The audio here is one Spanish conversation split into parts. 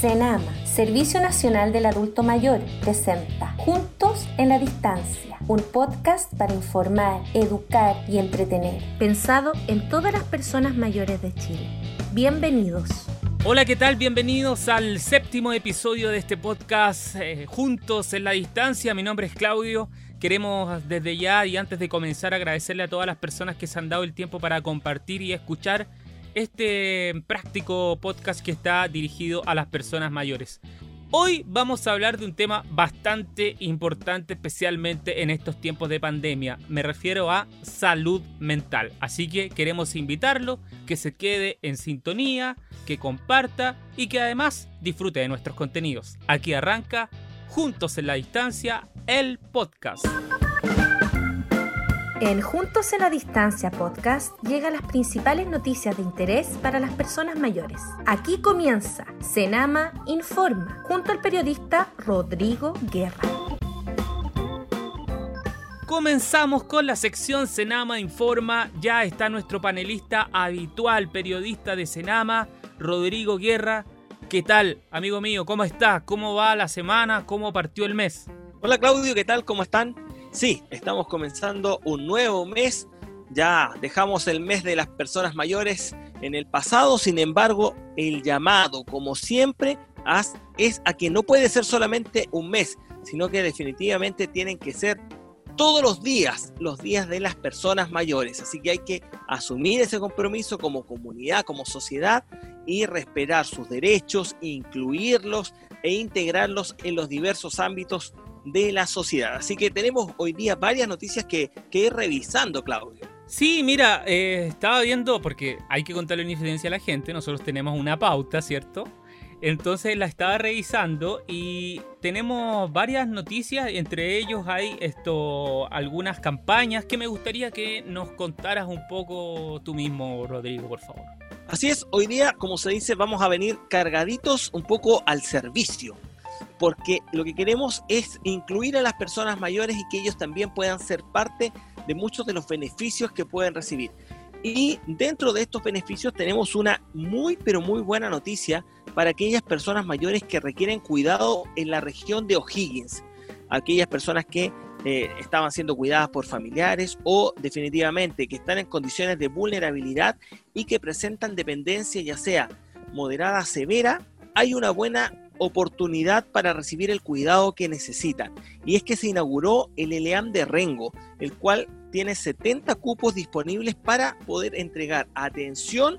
CENAMA, Servicio Nacional del Adulto Mayor, presenta Juntos en la Distancia, un podcast para informar, educar y entretener, pensado en todas las personas mayores de Chile. Bienvenidos. Hola, ¿qué tal? Bienvenidos al séptimo episodio de este podcast eh, Juntos en la Distancia. Mi nombre es Claudio. Queremos desde ya y antes de comenzar agradecerle a todas las personas que se han dado el tiempo para compartir y escuchar este práctico podcast que está dirigido a las personas mayores. Hoy vamos a hablar de un tema bastante importante, especialmente en estos tiempos de pandemia. Me refiero a salud mental. Así que queremos invitarlo, que se quede en sintonía, que comparta y que además disfrute de nuestros contenidos. Aquí arranca, juntos en la distancia, el podcast. En Juntos en la Distancia podcast llegan las principales noticias de interés para las personas mayores. Aquí comienza Senama Informa, junto al periodista Rodrigo Guerra. Comenzamos con la sección Senama Informa. Ya está nuestro panelista habitual, periodista de Senama, Rodrigo Guerra. ¿Qué tal, amigo mío? ¿Cómo está? ¿Cómo va la semana? ¿Cómo partió el mes? Hola Claudio, ¿qué tal? ¿Cómo están? Sí, estamos comenzando un nuevo mes. Ya dejamos el mes de las personas mayores en el pasado, sin embargo, el llamado, como siempre, es a que no puede ser solamente un mes, sino que definitivamente tienen que ser todos los días, los días de las personas mayores. Así que hay que asumir ese compromiso como comunidad, como sociedad y respetar sus derechos, incluirlos e integrarlos en los diversos ámbitos de la sociedad. Así que tenemos hoy día varias noticias que, que ir revisando, Claudio. Sí, mira, eh, estaba viendo, porque hay que contarle una infidencia a la gente, nosotros tenemos una pauta, ¿cierto? Entonces la estaba revisando y tenemos varias noticias, entre ellos hay esto, algunas campañas que me gustaría que nos contaras un poco tú mismo, Rodrigo, por favor. Así es, hoy día, como se dice, vamos a venir cargaditos un poco al servicio porque lo que queremos es incluir a las personas mayores y que ellos también puedan ser parte de muchos de los beneficios que pueden recibir. Y dentro de estos beneficios tenemos una muy pero muy buena noticia para aquellas personas mayores que requieren cuidado en la región de O'Higgins, aquellas personas que eh, estaban siendo cuidadas por familiares o definitivamente que están en condiciones de vulnerabilidad y que presentan dependencia ya sea moderada severa, hay una buena oportunidad para recibir el cuidado que necesitan. Y es que se inauguró el ELEAM de Rengo, el cual tiene 70 cupos disponibles para poder entregar atención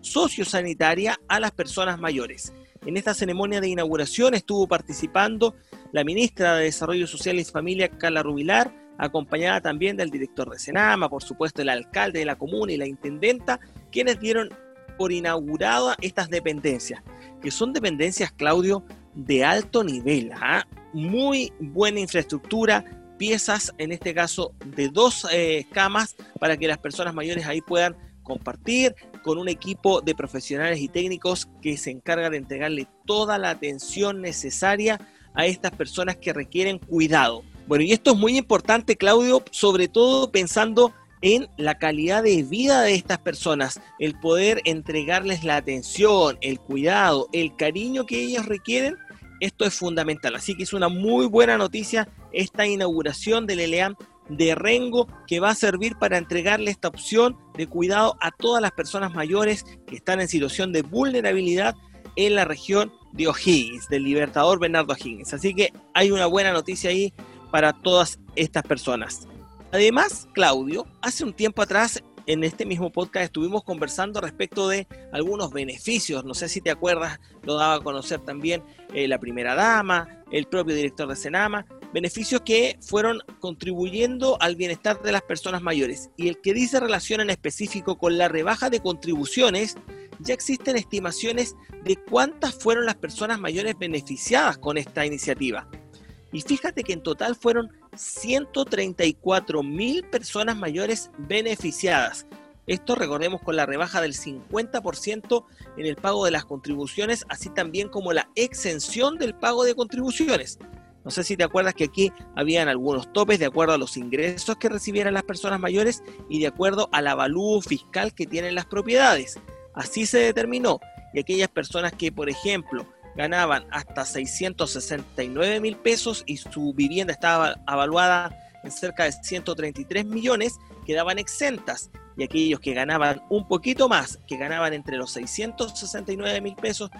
sociosanitaria a las personas mayores. En esta ceremonia de inauguración estuvo participando la ministra de Desarrollo Social y Familia, Carla Rubilar, acompañada también del director de Senama, por supuesto el alcalde de la comuna y la intendenta, quienes dieron por inaugurada estas dependencias que son dependencias, Claudio, de alto nivel, ¿ah? muy buena infraestructura, piezas, en este caso, de dos eh, camas para que las personas mayores ahí puedan compartir con un equipo de profesionales y técnicos que se encarga de entregarle toda la atención necesaria a estas personas que requieren cuidado. Bueno, y esto es muy importante, Claudio, sobre todo pensando en la calidad de vida de estas personas, el poder entregarles la atención, el cuidado, el cariño que ellos requieren, esto es fundamental. Así que es una muy buena noticia esta inauguración del ELEAM de Rengo que va a servir para entregarle esta opción de cuidado a todas las personas mayores que están en situación de vulnerabilidad en la región de O'Higgins, del Libertador Bernardo O'Higgins. Así que hay una buena noticia ahí para todas estas personas. Además, Claudio, hace un tiempo atrás en este mismo podcast estuvimos conversando respecto de algunos beneficios. No sé si te acuerdas, lo daba a conocer también eh, la primera dama, el propio director de Senama, beneficios que fueron contribuyendo al bienestar de las personas mayores. Y el que dice relación en específico con la rebaja de contribuciones, ya existen estimaciones de cuántas fueron las personas mayores beneficiadas con esta iniciativa. Y fíjate que en total fueron 134 mil personas mayores beneficiadas. Esto recordemos con la rebaja del 50% en el pago de las contribuciones, así también como la exención del pago de contribuciones. No sé si te acuerdas que aquí habían algunos topes de acuerdo a los ingresos que recibieran las personas mayores y de acuerdo al avalúo fiscal que tienen las propiedades. Así se determinó. Y aquellas personas que, por ejemplo, ganaban hasta 669 mil pesos y su vivienda estaba avaluada en cerca de 133 millones, quedaban exentas. Y aquellos que ganaban un poquito más, que ganaban entre los 669 mil pesos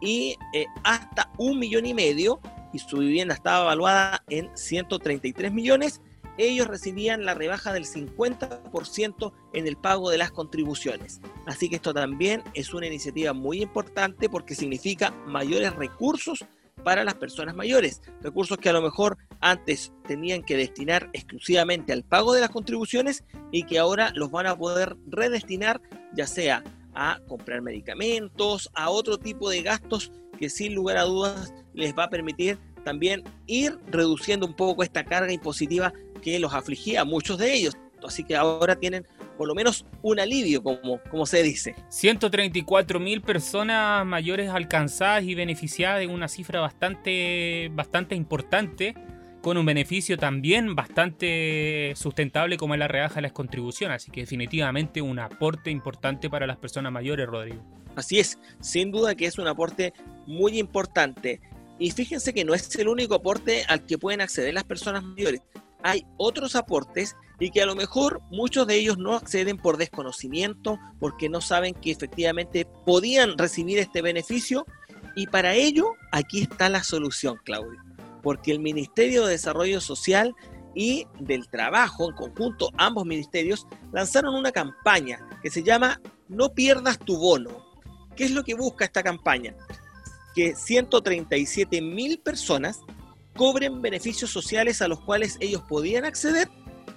y eh, hasta un millón y medio, y su vivienda estaba evaluada en 133 millones, ellos recibían la rebaja del 50% en el pago de las contribuciones. Así que esto también es una iniciativa muy importante porque significa mayores recursos para las personas mayores, recursos que a lo mejor antes tenían que destinar exclusivamente al pago de las contribuciones y que ahora los van a poder redestinar ya sea a comprar medicamentos, a otro tipo de gastos que sin lugar a dudas les va a permitir también ir reduciendo un poco esta carga impositiva que los afligía a muchos de ellos. Así que ahora tienen por lo menos un alivio, como, como se dice. 134 mil personas mayores alcanzadas y beneficiadas de una cifra bastante, bastante importante, con un beneficio también bastante sustentable como es la rebaja de las contribuciones. Así que definitivamente un aporte importante para las personas mayores, Rodrigo. Así es, sin duda que es un aporte muy importante. Y fíjense que no es el único aporte al que pueden acceder las personas mayores. Hay otros aportes y que a lo mejor muchos de ellos no acceden por desconocimiento, porque no saben que efectivamente podían recibir este beneficio. Y para ello, aquí está la solución, Claudio. Porque el Ministerio de Desarrollo Social y del Trabajo, en conjunto, ambos ministerios, lanzaron una campaña que se llama No pierdas tu bono. ¿Qué es lo que busca esta campaña? que 137 mil personas cobren beneficios sociales a los cuales ellos podían acceder,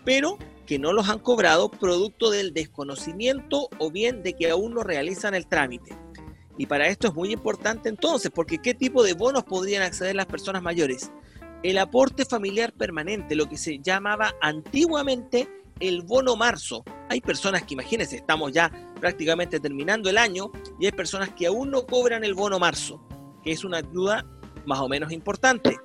pero que no los han cobrado producto del desconocimiento o bien de que aún no realizan el trámite. Y para esto es muy importante entonces, porque ¿qué tipo de bonos podrían acceder las personas mayores? El aporte familiar permanente, lo que se llamaba antiguamente el bono marzo. Hay personas que, imagínense, estamos ya prácticamente terminando el año y hay personas que aún no cobran el bono marzo que es una ayuda más o menos importante.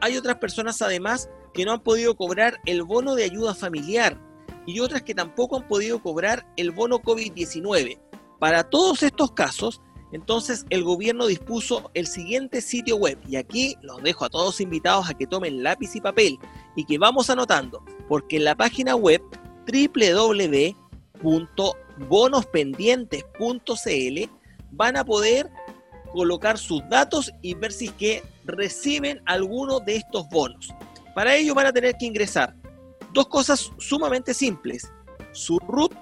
Hay otras personas además que no han podido cobrar el bono de ayuda familiar y otras que tampoco han podido cobrar el bono COVID-19. Para todos estos casos, entonces el gobierno dispuso el siguiente sitio web y aquí los dejo a todos invitados a que tomen lápiz y papel y que vamos anotando, porque en la página web www.bonospendientes.cl van a poder colocar sus datos y ver si es que reciben alguno de estos bonos. Para ello van a tener que ingresar dos cosas sumamente simples, su RUT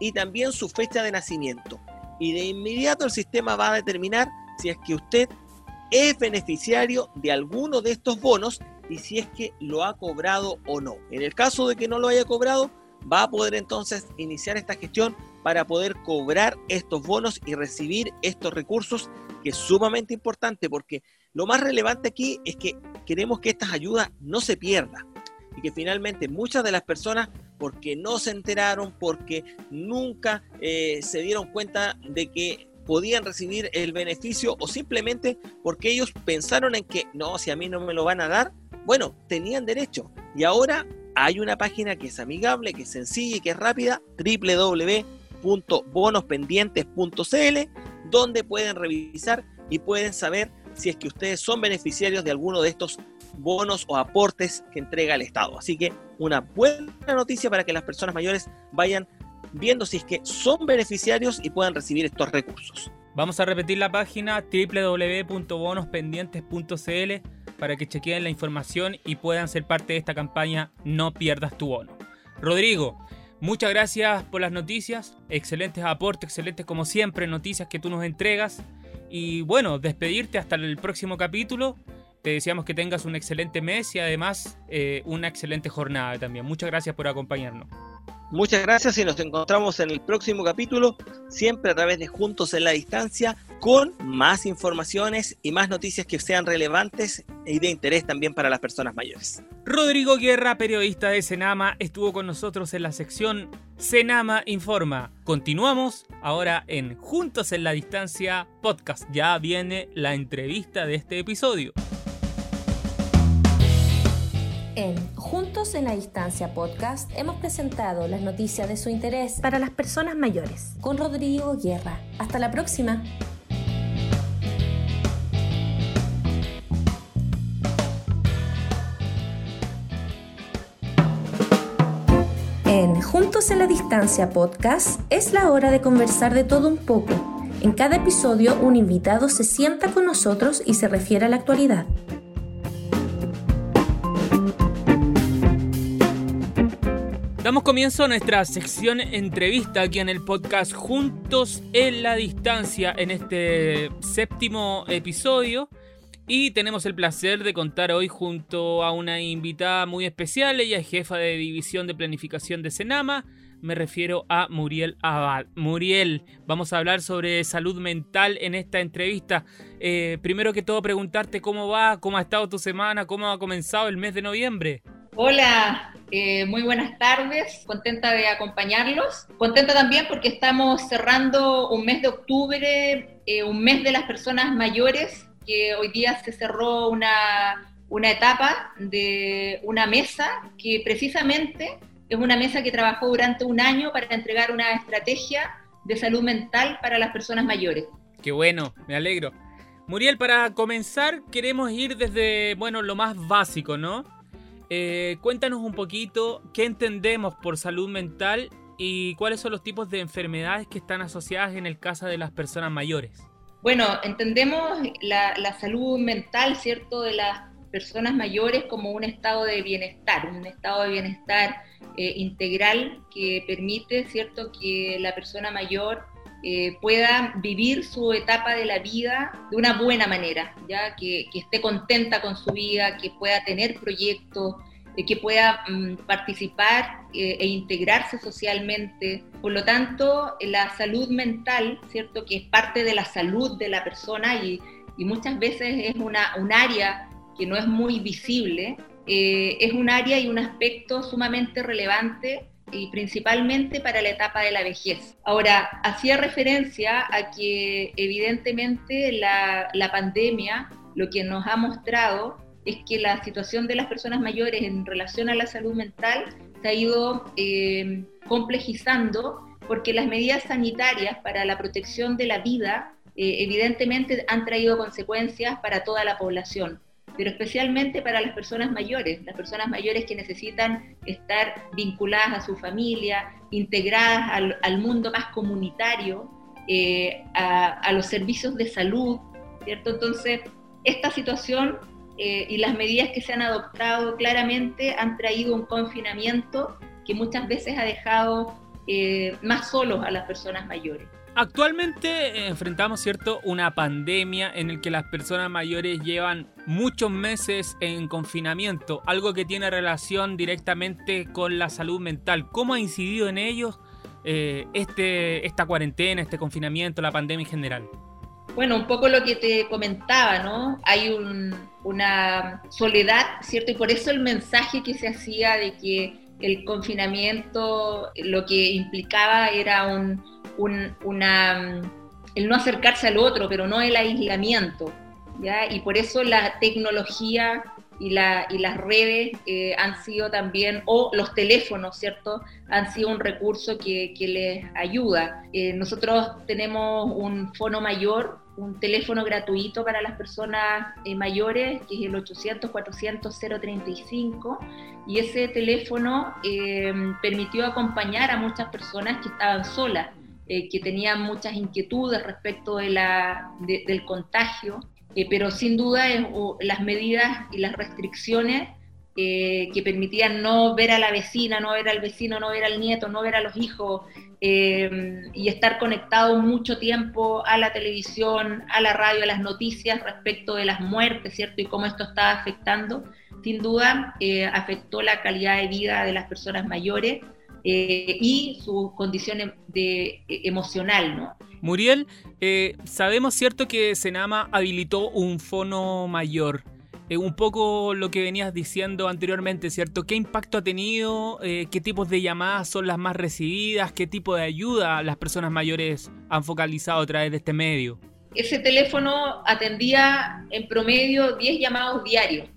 y también su fecha de nacimiento. Y de inmediato el sistema va a determinar si es que usted es beneficiario de alguno de estos bonos y si es que lo ha cobrado o no. En el caso de que no lo haya cobrado, va a poder entonces iniciar esta gestión para poder cobrar estos bonos y recibir estos recursos que es sumamente importante porque lo más relevante aquí es que queremos que estas ayudas no se pierdan y que finalmente muchas de las personas, porque no se enteraron, porque nunca eh, se dieron cuenta de que podían recibir el beneficio o simplemente porque ellos pensaron en que no, si a mí no me lo van a dar, bueno, tenían derecho. Y ahora hay una página que es amigable, que es sencilla y que es rápida, www.bonospendientes.cl donde pueden revisar y pueden saber si es que ustedes son beneficiarios de alguno de estos bonos o aportes que entrega el Estado. Así que una buena noticia para que las personas mayores vayan viendo si es que son beneficiarios y puedan recibir estos recursos. Vamos a repetir la página www.bonospendientes.cl para que chequeen la información y puedan ser parte de esta campaña No pierdas tu bono. Rodrigo, Muchas gracias por las noticias, excelentes aportes, excelentes como siempre noticias que tú nos entregas. Y bueno, despedirte hasta el próximo capítulo. Te deseamos que tengas un excelente mes y además eh, una excelente jornada también. Muchas gracias por acompañarnos. Muchas gracias y nos encontramos en el próximo capítulo, siempre a través de Juntos en la Distancia, con más informaciones y más noticias que sean relevantes y de interés también para las personas mayores. Rodrigo Guerra, periodista de Senama, estuvo con nosotros en la sección Senama Informa. Continuamos ahora en Juntos en la Distancia podcast. Ya viene la entrevista de este episodio. En Juntos en la Distancia podcast hemos presentado las noticias de su interés para las personas mayores con Rodrigo Guerra. Hasta la próxima. En Juntos en la Distancia podcast es la hora de conversar de todo un poco. En cada episodio un invitado se sienta con nosotros y se refiere a la actualidad. Damos comienzo a nuestra sección entrevista aquí en el podcast Juntos en la Distancia en este séptimo episodio. Y tenemos el placer de contar hoy junto a una invitada muy especial. Ella es jefa de división de planificación de Senama. Me refiero a Muriel Abad. Muriel, vamos a hablar sobre salud mental en esta entrevista. Eh, primero que todo, preguntarte cómo va, cómo ha estado tu semana, cómo ha comenzado el mes de noviembre. Hola, eh, muy buenas tardes, contenta de acompañarlos. Contenta también porque estamos cerrando un mes de octubre, eh, un mes de las personas mayores que hoy día se cerró una, una etapa de una mesa que precisamente es una mesa que trabajó durante un año para entregar una estrategia de salud mental para las personas mayores. Qué bueno, me alegro. Muriel, para comenzar queremos ir desde, bueno, lo más básico, ¿no? Eh, cuéntanos un poquito qué entendemos por salud mental y cuáles son los tipos de enfermedades que están asociadas en el caso de las personas mayores. Bueno, entendemos la, salud mental, ¿cierto?, de las personas mayores como un estado de bienestar, un estado de bienestar eh, integral que permite, ¿cierto?, que la persona mayor eh, pueda vivir su etapa de la vida de una buena manera, ya que, esté contenta con su vida, que pueda tener proyectos, que pueda mm, participar eh, e integrarse socialmente. Por lo tanto, la salud mental, ¿cierto? Que es parte de la salud de la persona y, muchas veces es una, un área que no es muy visible, eh, es un área y un aspecto sumamente relevante y principalmente para la etapa de la vejez. Ahora, hacía referencia a que evidentemente la, la pandemia lo que nos ha mostrado es que la situación de las personas mayores en relación a la salud mental se ha ido eh, complejizando porque las medidas sanitarias para la protección de la vida eh, evidentemente han traído consecuencias para toda la población, pero especialmente para las personas mayores, las personas mayores que necesitan estar vinculadas a su familia, integradas al, mundo más comunitario, eh, a, los servicios de salud, ¿cierto? Entonces, esta situación eh, y las medidas que se han adoptado claramente han traído un confinamiento que muchas veces ha dejado eh, más solos a las personas mayores. Actualmente eh, enfrentamos, ¿cierto?, una pandemia en la que las personas mayores llevan muchos meses en confinamiento, algo que tiene relación directamente con la salud mental. ¿Cómo ha incidido en ellos este, esta cuarentena, este confinamiento, la pandemia en general? Bueno, un poco lo que te comentaba, ¿no? Hay una soledad, ¿cierto? Y por eso el mensaje que se hacía de que el confinamiento lo que implicaba era un, una, el no acercarse al otro, pero no el aislamiento, ¿ya? Y por eso la tecnología y, la, y las redes eh, han sido también, o los teléfonos, ¿cierto? Han sido un recurso que, que les ayuda. Eh, nosotros tenemos un fono mayor un teléfono gratuito para las personas eh, mayores, que es el 800-400-035, y ese teléfono eh, permitió acompañar a muchas personas que estaban solas, eh, que tenían muchas inquietudes respecto de la, del contagio, pero sin duda las medidas y las restricciones que permitían no ver a la vecina, no ver al vecino, no ver al nieto, no ver a los hijos, eh, y estar conectado mucho tiempo a la televisión, a la radio, a las noticias respecto de las muertes, ¿cierto? Y cómo esto está afectando, sin duda eh, afectó la calidad de vida de las personas mayores eh, y su condición de, emocional, ¿no? Muriel, sabemos, ¿cierto?, que Senama habilitó un fono mayor. Eh, un poco lo que venías diciendo anteriormente, ¿cierto? ¿Qué impacto ha tenido? Eh, ¿Qué tipos de llamadas son las más recibidas? ¿Qué tipo de ayuda las personas mayores han focalizado a través de este medio? Ese teléfono atendía en promedio 10 llamados diarios.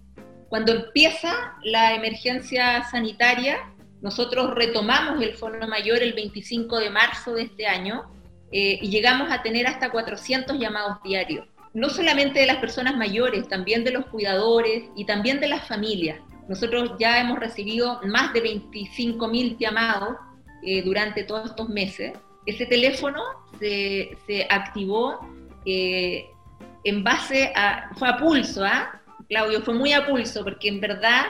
Cuando empieza la emergencia sanitaria, nosotros retomamos el Fono Mayor el 25 de marzo de este año eh, y llegamos a tener hasta 400 llamados diarios no solamente de las personas mayores, también de los cuidadores y también de las familias. Nosotros ya hemos recibido más de 25.000 llamados eh, durante todos estos meses. Ese teléfono se, activó eh, en base a, fue a pulso, ¿ah? Claudio, fue muy a pulso, porque en verdad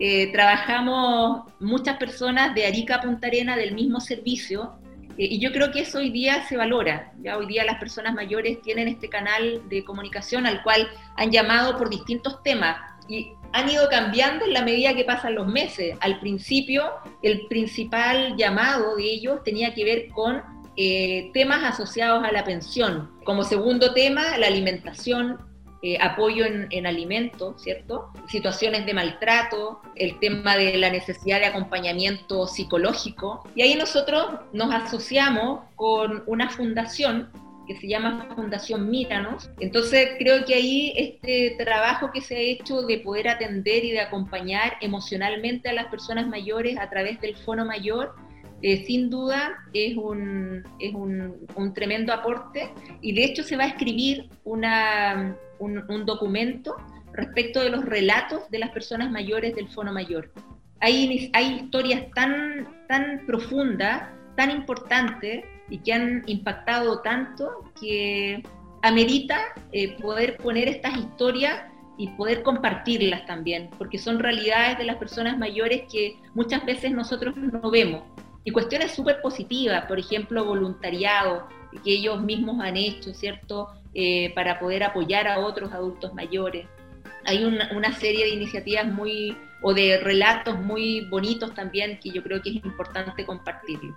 eh, trabajamos muchas personas de Arica a Punta Arena del mismo servicio, y yo creo que eso hoy día se valora. Ya hoy día las personas mayores tienen este canal de comunicación al cual han llamado por distintos temas. Y han ido cambiando en la medida que pasan los meses. Al principio, el principal llamado de ellos tenía que ver con eh, temas asociados a la pensión. Como segundo tema, la alimentación, eh, apoyo en, en alimentos, ¿cierto? Situaciones de maltrato, el tema de la necesidad de acompañamiento psicológico. Y ahí nosotros nos asociamos con una fundación que se llama Fundación Míranos. Entonces creo que ahí este trabajo que se ha hecho de poder atender y de acompañar emocionalmente a las personas mayores a través del Fono Mayor, eh, sin duda es, un, es un, un, tremendo aporte y de hecho se va a escribir una, un, un, documento respecto de los relatos de las personas mayores del Fono Mayor. Hay, hay historias tan, tan profundas, tan importantes, y que han impactado tanto que amerita eh, poder poner estas historias y poder compartirlas también, porque son realidades de las personas mayores que muchas veces nosotros no vemos. Y cuestiones súper positivas, por ejemplo, voluntariado, que ellos mismos han hecho, ¿cierto?, eh, para poder apoyar a otros adultos mayores. Hay una, una serie de iniciativas muy, o de relatos muy bonitos también que yo creo que es importante compartirlos.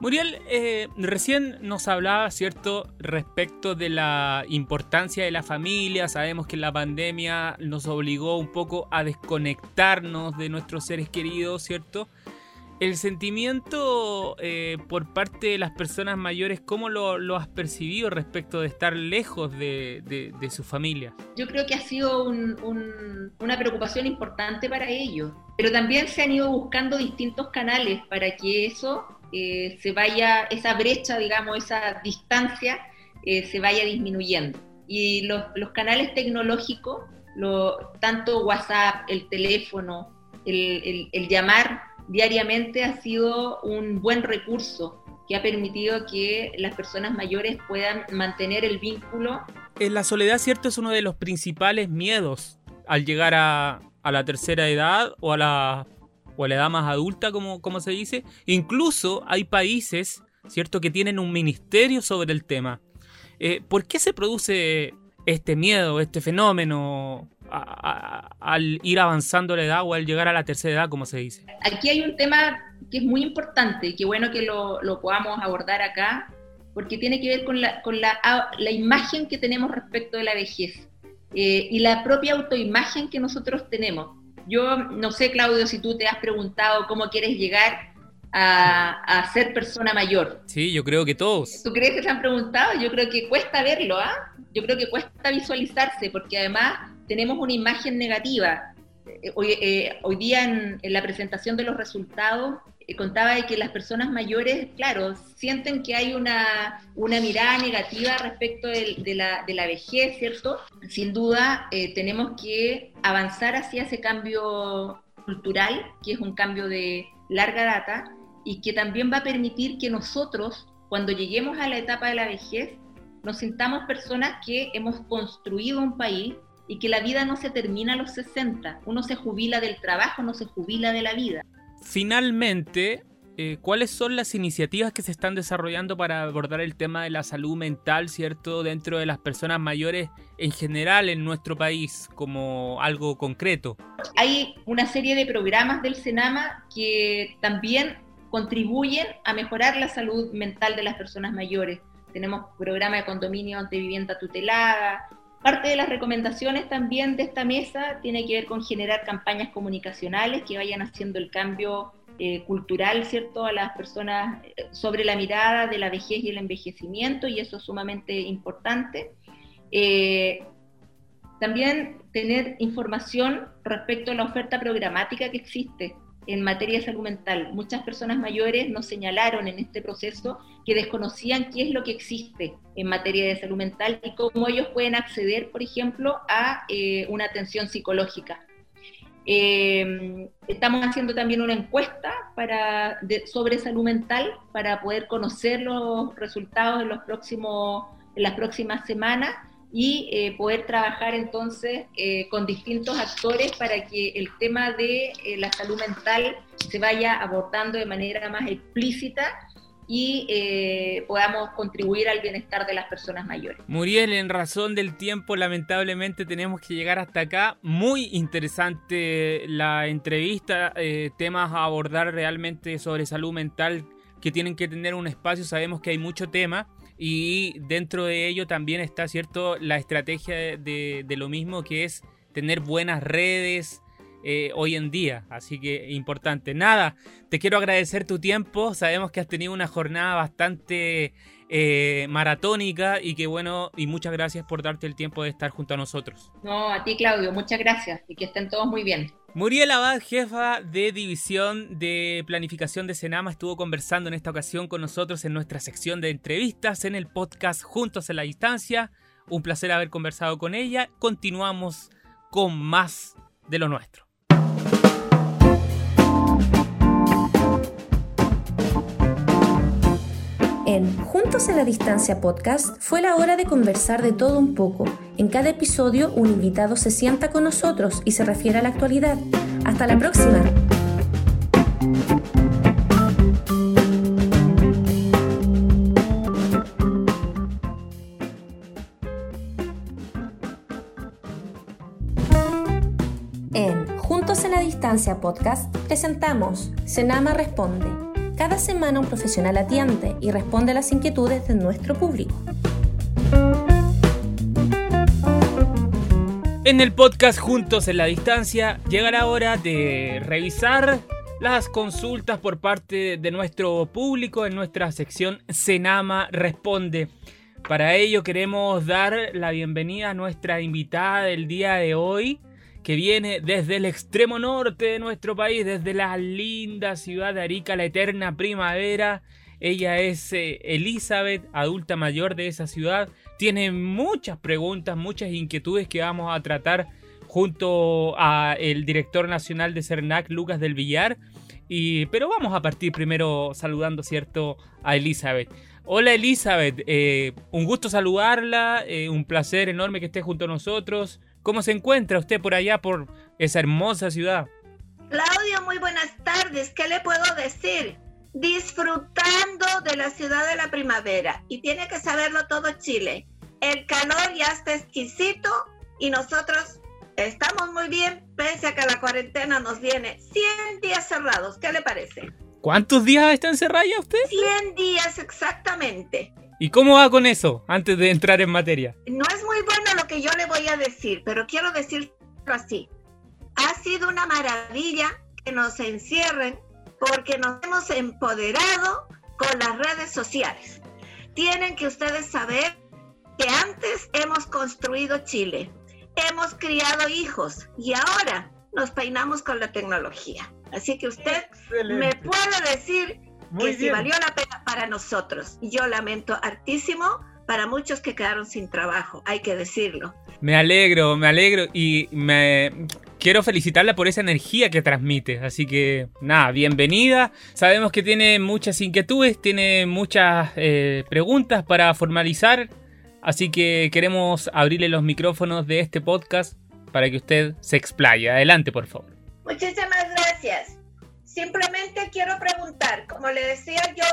Muriel, eh, recién nos hablaba, ¿cierto?, respecto de la importancia de la familia. Sabemos que la pandemia nos obligó un poco a desconectarnos de nuestros seres queridos, ¿cierto? El sentimiento eh, por parte de las personas mayores, ¿cómo lo, lo has percibido respecto de estar lejos de, de, de su familia? Yo creo que ha sido un, un, una preocupación importante para ellos, pero también se han ido buscando distintos canales para que eso eh, se vaya, esa brecha, digamos, esa distancia, eh, se vaya disminuyendo. Y los, canales tecnológicos, lo, tanto WhatsApp, el teléfono, el, el, el llamar diariamente ha sido un buen recurso que ha permitido que las personas mayores puedan mantener el vínculo. En la soledad, cierto, es uno de los principales miedos al llegar a, la tercera edad o a la o a la edad más adulta, como, como se dice. Incluso hay países, ¿cierto?, que tienen un ministerio sobre el tema. Eh, ¿Por qué se produce este miedo, este fenómeno a, a, al ir avanzando la edad o al llegar a la tercera edad, como se dice? Aquí hay un tema que es muy importante y que bueno que lo, lo podamos abordar acá, porque tiene que ver con la, con la, la imagen que tenemos respecto de la vejez eh, y la propia autoimagen que nosotros tenemos. Yo no sé, Claudio, si tú te has preguntado cómo quieres llegar a, a, ser persona mayor. Sí, yo creo que todos. ¿Tú crees que se han preguntado? Yo creo que cuesta verlo, ¿ah? ¿eh? Yo creo que cuesta visualizarse porque además tenemos una imagen negativa. Eh, hoy, eh, hoy día en, en, la presentación de los resultados eh, contaba de que las personas mayores, claro, sienten que hay una, una mirada negativa respecto de, de, la, de, la, vejez, ¿cierto? Sin duda eh, tenemos que avanzar hacia ese cambio cultural, que es un cambio de larga data y que también va a permitir que nosotros, cuando lleguemos a la etapa de la vejez, nos sintamos personas que hemos construido un país y que la vida no se termina a los 60, uno se jubila del trabajo, no se jubila de la vida finalmente, eh, ¿cuáles son las iniciativas que se están desarrollando para abordar el tema de la salud mental, cierto, dentro de las personas mayores en general en nuestro país, como algo concreto? Hay una serie de programas del Senama que también contribuyen a mejorar la salud mental de las personas mayores. Tenemos programa de condominio de vivienda tutelada, Parte de las recomendaciones también de esta mesa tiene que ver con generar campañas comunicacionales que vayan haciendo el cambio eh, cultural, ¿cierto?, a las personas eh, sobre la mirada de la vejez y el envejecimiento, y eso es sumamente importante. Eh, también tener información respecto a la oferta programática que existe en materia de salud mental. Muchas personas mayores nos señalaron en este proceso que desconocían qué es lo que existe en materia de salud mental y cómo ellos pueden acceder, por ejemplo, a eh, una atención psicológica. Eh, estamos haciendo también una encuesta para, sobre salud mental para poder conocer los resultados en, los próximos, en las próximas semanas y eh, poder trabajar entonces eh, con distintos actores para que el tema de la salud mental se vaya abordando de manera más explícita y eh, podamos contribuir al bienestar de las personas mayores. Muriel, en razón del tiempo, lamentablemente tenemos que llegar hasta acá. Muy interesante la entrevista, eh, temas a abordar realmente sobre salud mental que tienen que tener un espacio. Sabemos que hay mucho tema y dentro de ello también está cierto la estrategia de, lo mismo que es tener buenas redes, eh, hoy en día. Así que importante. Nada, te quiero agradecer tu tiempo. Sabemos que has tenido una jornada bastante eh, maratónica y que bueno, y muchas gracias por darte el tiempo de estar junto a nosotros. No, a ti Claudio, muchas gracias y que estén todos muy bien. Muriel Abad, jefa de división de planificación de Senama, estuvo conversando en esta ocasión con nosotros en nuestra sección de entrevistas en el podcast Juntos en la Distancia. Un placer haber conversado con ella. Continuamos con más de lo nuestro. En Juntos en la Distancia podcast fue la hora de conversar de todo un poco. En cada episodio un invitado se sienta con nosotros y se refiere a la actualidad. Hasta la próxima. En Juntos en la Distancia podcast presentamos Senama Responde cada semana un profesional atiende y responde a las inquietudes de nuestro público. En el podcast Juntos en la Distancia llega la hora de revisar las consultas por parte de nuestro público en nuestra sección Senama Responde. Para ello queremos dar la bienvenida a nuestra invitada del día de hoy, que viene desde el extremo norte de nuestro país, desde la linda ciudad de Arica, la eterna primavera. Ella es eh, Elizabeth, adulta mayor de esa ciudad. Tiene muchas preguntas, muchas inquietudes que vamos a tratar junto a el director nacional de CERNAC, Lucas del Villar. Y, pero vamos a partir primero saludando, ¿cierto?, a Elizabeth. Hola Elizabeth, eh, un gusto saludarla, eh, un placer enorme que esté junto a nosotros. ¿Cómo se encuentra usted por allá, por esa hermosa ciudad? Claudio, muy buenas tardes. ¿Qué le puedo decir? Disfrutando de la ciudad de la primavera. Y tiene que saberlo todo Chile. El calor ya está exquisito y nosotros estamos muy bien, pese a que la cuarentena nos viene 100 días cerrados. ¿Qué le parece? ¿Cuántos días está encerrada ya usted? 100 días exactamente. ¿Y cómo va con eso antes de entrar en materia? No es muy bueno lo que yo le voy a decir, pero quiero decirlo así. Ha sido una maravilla que nos encierren porque nos hemos empoderado con las redes sociales. Tienen que ustedes saber que antes hemos construido Chile, hemos criado hijos y ahora nos peinamos con la tecnología. Así que usted me puede decir que si valió la pena para nosotros. Yo lamento hartísimo para muchos que quedaron sin trabajo, hay que decirlo. Me alegro, me alegro y me quiero felicitarla por esa energía que transmite. Así que nada, bienvenida. Sabemos que tiene muchas inquietudes, tiene muchas eh, preguntas para formalizar. Así que queremos abrirle los micrófonos de este podcast para que usted se explaye. Adelante, por favor. Muchísimas gracias. Simplemente quiero preguntar, como le decía yo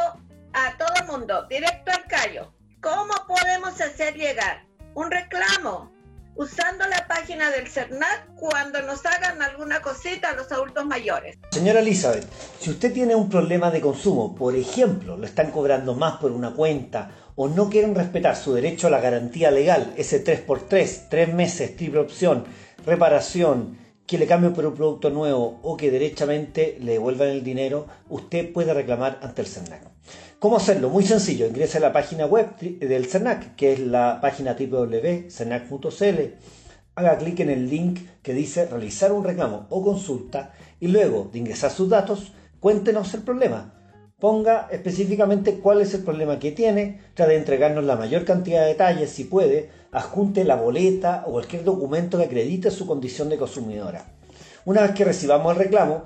a todo el mundo, directo al callo, ¿cómo podemos hacer llegar un reclamo usando la página del CERNAC cuando nos hagan alguna cosita a los adultos mayores? Señora Elizabeth, si usted tiene un problema de consumo, por ejemplo, lo están cobrando más por una cuenta o no quieren respetar su derecho a la garantía legal, ese 3x3, 3 meses, triple opción, reparación, que le cambien por un producto nuevo o que derechamente le devuelvan el dinero, usted puede reclamar ante el CERNAC. ¿Cómo hacerlo? Muy sencillo, ingrese a la página web del CERNAC, que es la página www.cernac.cl, haga clic en el link que dice realizar un reclamo o consulta y luego de ingresar sus datos, cuéntenos el problema. Ponga específicamente cuál es el problema que tiene, trate de entregarnos la mayor cantidad de detalles si puede, adjunte la boleta o cualquier documento que acredite su condición de consumidora. Una vez que recibamos el reclamo,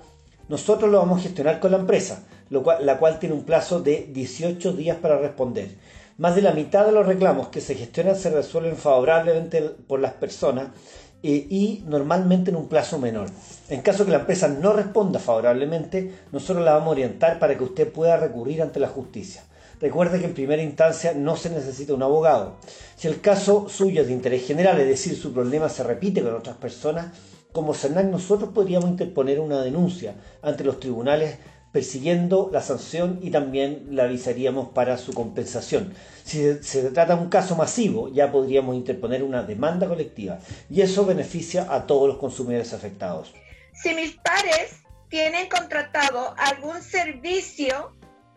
nosotros lo vamos a gestionar con la empresa, la cual tiene un plazo de 18 días para responder. Más de la mitad de los reclamos que se gestionan se resuelven favorablemente por las personas eh, y normalmente en un plazo menor. En caso que la empresa no responda favorablemente, nosotros la vamos a orientar para que usted pueda recurrir ante la justicia. Recuerde que en primera instancia no se necesita un abogado. Si el caso suyo es de interés general, es decir, su problema se repite con otras personas, como CERNAC nosotros podríamos interponer una denuncia ante los tribunales persiguiendo la sanción y también la avisaríamos para su compensación. Si se trata de un caso masivo, ya podríamos interponer una demanda colectiva y eso beneficia a todos los consumidores afectados. Si mis pares tienen contratado algún servicio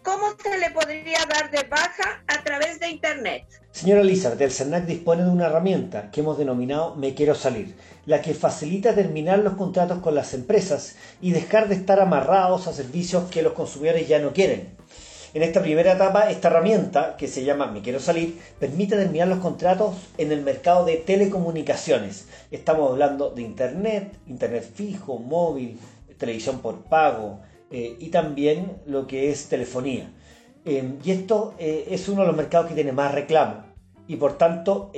¿Cómo se le podría dar de baja a través de Internet? Señora Elizabeth, el CERNAC dispone de una herramienta que hemos denominado Me Quiero Salir, la que facilita terminar los contratos con las empresas y dejar de estar amarrados a servicios que los consumidores ya no quieren. En esta primera etapa, esta herramienta, que se llama Me Quiero Salir, permite terminar los contratos en el mercado de telecomunicaciones. Estamos hablando de Internet, Internet fijo, móvil, televisión por pago, eh, y también lo que es telefonía. Eh, y esto eh, es uno de los mercados que tiene más reclamo. Y por tanto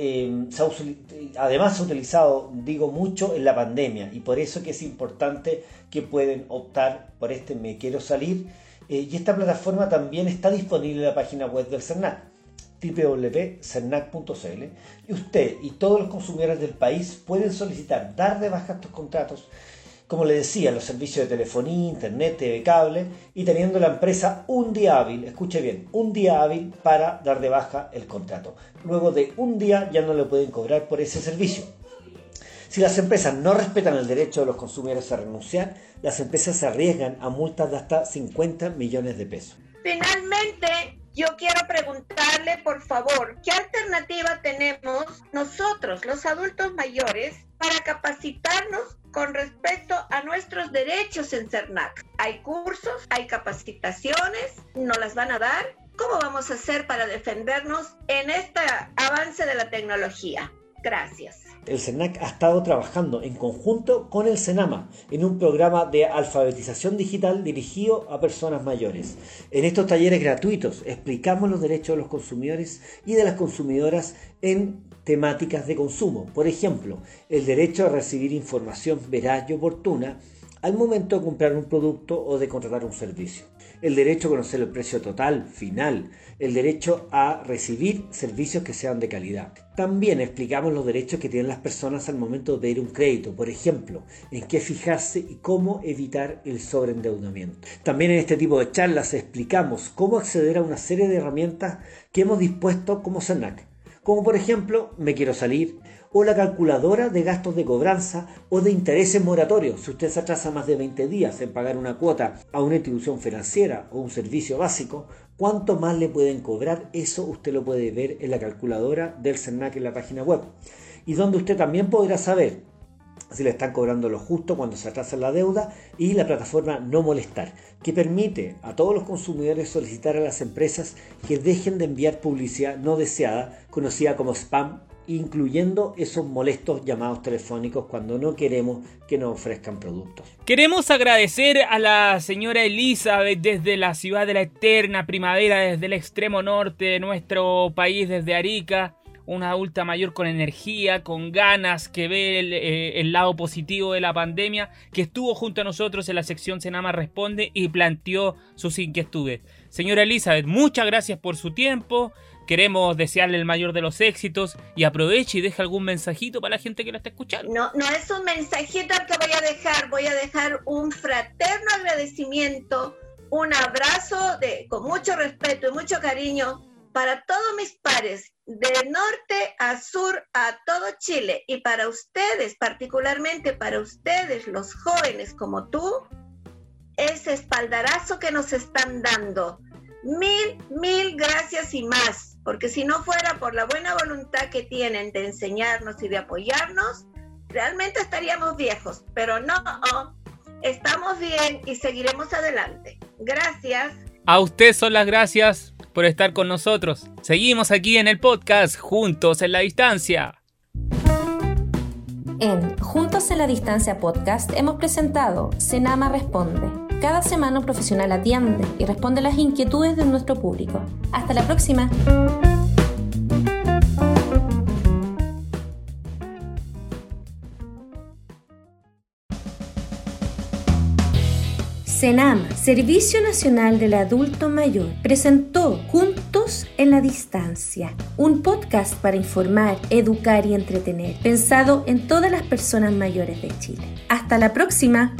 además se ha utilizado, digo, mucho en la pandemia. Y por eso que es importante que pueden optar por este Me Quiero Salir. Y esta plataforma también está disponible en la página web del CERNAC www.cernac.cl y usted y todos los consumidores del país pueden solicitar dar de baja estos contratos como le decía, los servicios de telefonía, internet, TV cable y teniendo la empresa un día hábil, escuche bien, un día hábil para dar de baja el contrato. Luego de un día ya no le pueden cobrar por ese servicio. Si las empresas no respetan el derecho de los consumidores a renunciar, las empresas se arriesgan a multas de hasta 50 millones de pesos. Finalmente, yo quiero preguntarle, por favor, ¿qué alternativa tenemos nosotros, los adultos mayores, para capacitarnos con respecto a nuestros derechos en CERNAC. Hay cursos, hay capacitaciones, ¿nos las van a dar? ¿Cómo vamos a hacer para defendernos en este avance de la tecnología? Gracias. El CERNAC ha estado trabajando en conjunto con el CENAMA en un programa de alfabetización digital dirigido a personas mayores. En estos talleres gratuitos explicamos los derechos de los consumidores y de las consumidoras en temáticas de consumo. Por ejemplo, el derecho a recibir información veraz y oportuna al momento de comprar un producto o de contratar un servicio. El derecho a conocer el precio total, final. El derecho a recibir servicios que sean de calidad. También explicamos los derechos que tienen las personas al momento de pedir un crédito. Por ejemplo, en qué fijarse y cómo evitar el sobreendeudamiento. También en este tipo de charlas explicamos cómo acceder a una serie de herramientas que hemos dispuesto como SENAC como por ejemplo Me Quiero Salir, o la calculadora de gastos de cobranza o de intereses moratorios. Si usted se atrasa más de 20 días en pagar una cuota a una institución financiera o un servicio básico, ¿cuánto más le pueden cobrar? Eso usted lo puede ver en la calculadora del CERNAC en la página web. Y donde usted también podrá saber si le están cobrando lo justo cuando se atrasa la deuda y la plataforma No Molestar, que permite a todos los consumidores solicitar a las empresas que dejen de enviar publicidad no deseada, conocida como spam, incluyendo esos molestos llamados telefónicos cuando no queremos que nos ofrezcan productos. Queremos agradecer a la señora Elizabeth desde la ciudad de la eterna primavera, desde el extremo norte de nuestro país, desde Arica una adulta mayor con energía, con ganas, que ve eh, el, lado positivo de la pandemia, que estuvo junto a nosotros en la sección Senama Responde y planteó sus inquietudes. Señora Elizabeth, muchas gracias por su tiempo. Queremos desearle el mayor de los éxitos y aproveche y deje algún mensajito para la gente que lo está escuchando. No, no es un mensajito que voy a dejar, voy a dejar un fraterno agradecimiento, un abrazo de, con mucho respeto y mucho cariño para todos mis pares, de norte a sur, a todo Chile, y para ustedes, particularmente para ustedes, los jóvenes como tú, ese espaldarazo que nos están dando. Mil, mil gracias y más, porque si no fuera por la buena voluntad que tienen de enseñarnos y de apoyarnos, realmente estaríamos viejos, pero no, estamos bien y seguiremos adelante. Gracias. A usted son las gracias por estar con nosotros. Seguimos aquí en el podcast, juntos en la distancia. En Juntos en la Distancia podcast hemos presentado Senama Responde. Cada semana un profesional atiende y responde las inquietudes de nuestro público. Hasta la próxima. Senama, Servicio Nacional del Adulto Mayor, presentó Juntos en la Distancia, un podcast para informar, educar y entretener, pensado en todas las personas mayores de Chile. Hasta la próxima.